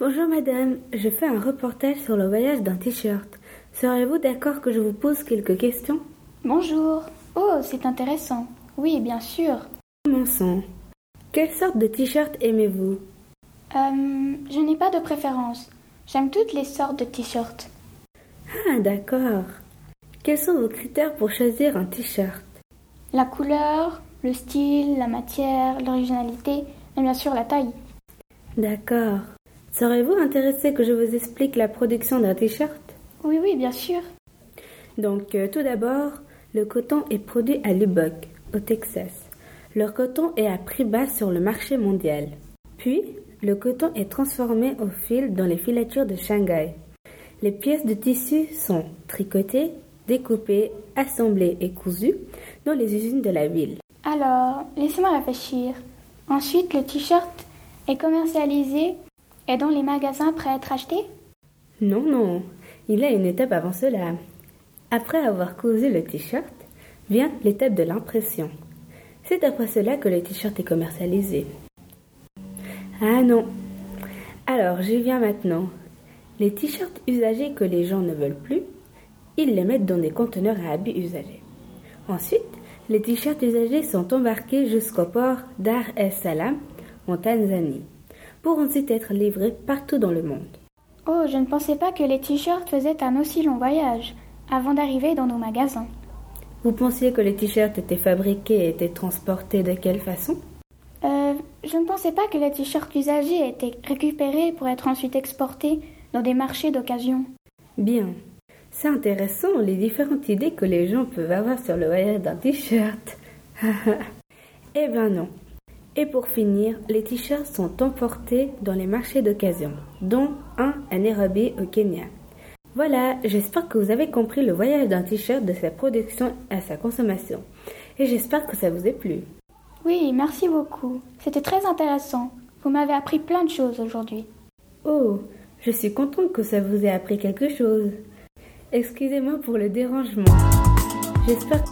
Bonjour madame, je fais un reportage sur le voyage d'un t-shirt. Serez-vous d'accord que je vous pose quelques questions? Bonjour. Oh, c'est intéressant. Oui, bien sûr. Commençons. Quelle sorte de t-shirt aimez-vous? Euh, je n'ai pas de préférence. J'aime toutes les sortes de t-shirts. Ah, d'accord. Quels sont vos critères pour choisir un t-shirt? La couleur, le style, la matière, l'originalité et bien sûr la taille. D'accord. Serez-vous intéressé que je vous explique la production d'un t-shirt? Oui, oui, bien sûr. Donc, euh, tout d'abord, le coton est produit à Lubbock, au Texas. Le coton est à prix bas sur le marché mondial. Puis, le coton est transformé au fil dans les filatures de Shanghai. Les pièces de tissu sont tricotées, découpées, assemblées et cousues dans les usines de la ville. Alors, laissez-moi réfléchir. Ensuite, le t-shirt est commercialisé et dans les magasins prêts à être acheté Non, non, il y a une étape avant cela. Après avoir cousu le t-shirt, vient l'étape de l'impression. C'est après cela que le t-shirt est commercialisé. Ah non. Alors, j'y viens maintenant. Les t-shirts usagés que les gens ne veulent plus, ils les mettent dans des conteneurs à habits usagés. Ensuite, les t-shirts usagés sont embarqués jusqu'au port Dar es Salaam, en Tanzanie, pour ensuite être livrés partout dans le monde. Oh, je ne pensais pas que les t-shirts faisaient un aussi long voyage avant d'arriver dans nos magasins. Vous pensiez que les t-shirts étaient fabriqués et étaient transportés de quelle façon? Euh, je ne pensais pas que les t-shirts usagés étaient récupérés pour être ensuite exportés dans des marchés d'occasion. Bien. C'est intéressant les différentes idées que les gens peuvent avoir sur le voyage d'un t-shirt. eh ben non. Et pour finir, les t-shirts sont emportés dans les marchés d'occasion, dont un à Nairobi au Kenya. Voilà, j'espère que vous avez compris le voyage d'un t-shirt de sa production à sa consommation. Et j'espère que ça vous a plu. Oui, merci beaucoup. C'était très intéressant. Vous m'avez appris plein de choses aujourd'hui. Oh, je suis contente que ça vous ait appris quelque chose. Excusez-moi pour le dérangement. J'espère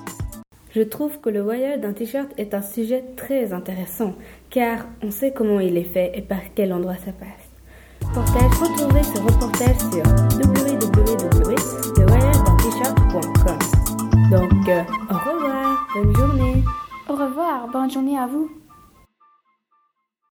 je trouve que le voyage d'un t-shirt est un sujet très intéressant, car on sait comment il est fait et par quel endroit ça passe. Portage, retrouvez ce reportage sur www.levoyagedanttshirtcom Donc, euh, au revoir, bonne journée. Au revoir, bonne journée à vous.